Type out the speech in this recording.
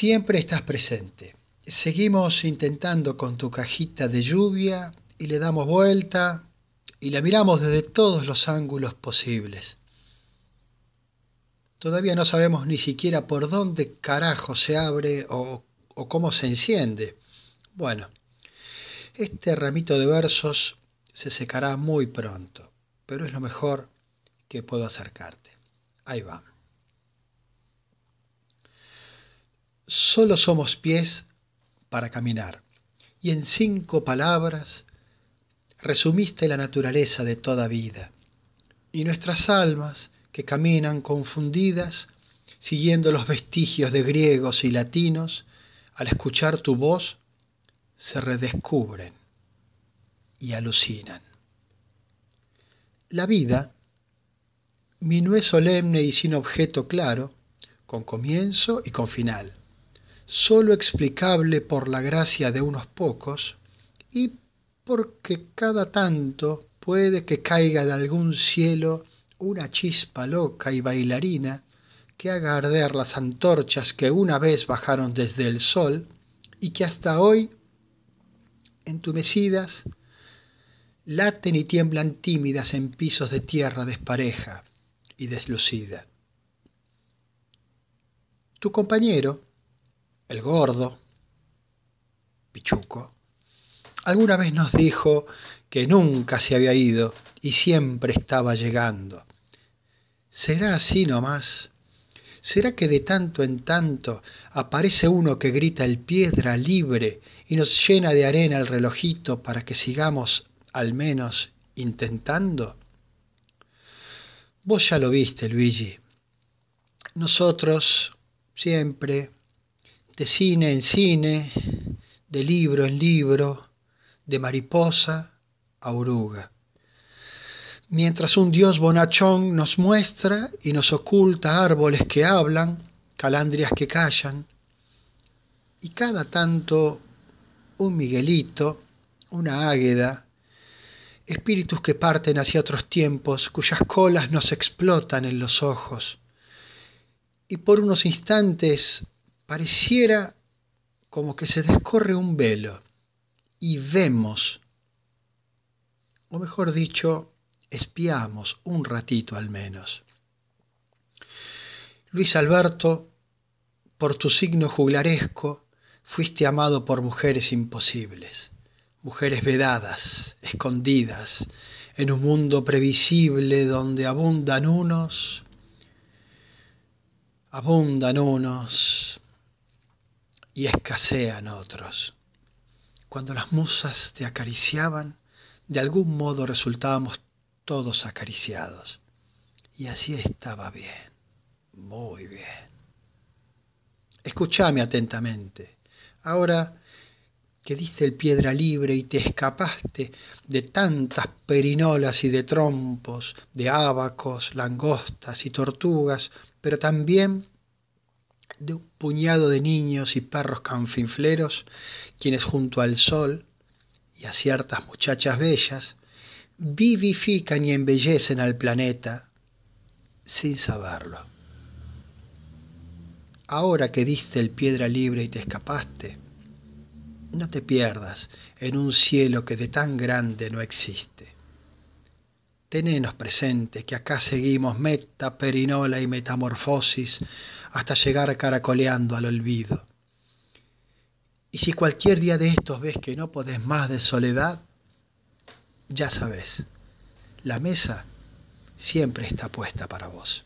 Siempre estás presente. Seguimos intentando con tu cajita de lluvia y le damos vuelta y la miramos desde todos los ángulos posibles. Todavía no sabemos ni siquiera por dónde carajo se abre o, o cómo se enciende. Bueno, este ramito de versos se secará muy pronto, pero es lo mejor que puedo acercarte. Ahí va. Solo somos pies para caminar, y en cinco palabras resumiste la naturaleza de toda vida, y nuestras almas, que caminan confundidas, siguiendo los vestigios de griegos y latinos, al escuchar tu voz, se redescubren y alucinan. La vida, minué solemne y sin objeto claro, con comienzo y con final, sólo explicable por la gracia de unos pocos y porque cada tanto puede que caiga de algún cielo una chispa loca y bailarina que haga arder las antorchas que una vez bajaron desde el sol y que hasta hoy, entumecidas, laten y tiemblan tímidas en pisos de tierra despareja y deslucida. Tu compañero, el gordo, Pichuco, alguna vez nos dijo que nunca se había ido y siempre estaba llegando. ¿Será así nomás? ¿Será que de tanto en tanto aparece uno que grita el piedra libre y nos llena de arena el relojito para que sigamos al menos intentando? Vos ya lo viste, Luigi. Nosotros siempre, de cine en cine, de libro en libro, de mariposa a oruga. Mientras un dios bonachón nos muestra y nos oculta árboles que hablan, calandrias que callan, y cada tanto un Miguelito, una águeda, espíritus que parten hacia otros tiempos, cuyas colas nos explotan en los ojos. Y por unos instantes pareciera como que se descorre un velo y vemos, o mejor dicho, espiamos un ratito al menos. Luis Alberto, por tu signo juglaresco, fuiste amado por mujeres imposibles mujeres vedadas, escondidas, en un mundo previsible donde abundan unos, abundan unos y escasean otros. Cuando las musas te acariciaban, de algún modo resultábamos todos acariciados. Y así estaba bien, muy bien. Escúchame atentamente. Ahora que diste el piedra libre y te escapaste de tantas perinolas y de trompos, de ábacos, langostas y tortugas, pero también de un puñado de niños y perros canfinfleros, quienes junto al sol y a ciertas muchachas bellas vivifican y embellecen al planeta sin saberlo. Ahora que diste el piedra libre y te escapaste, no te pierdas en un cielo que de tan grande no existe. Tenenos presente que acá seguimos meta, perinola y metamorfosis hasta llegar caracoleando al olvido. Y si cualquier día de estos ves que no podés más de soledad, ya sabes, la mesa siempre está puesta para vos.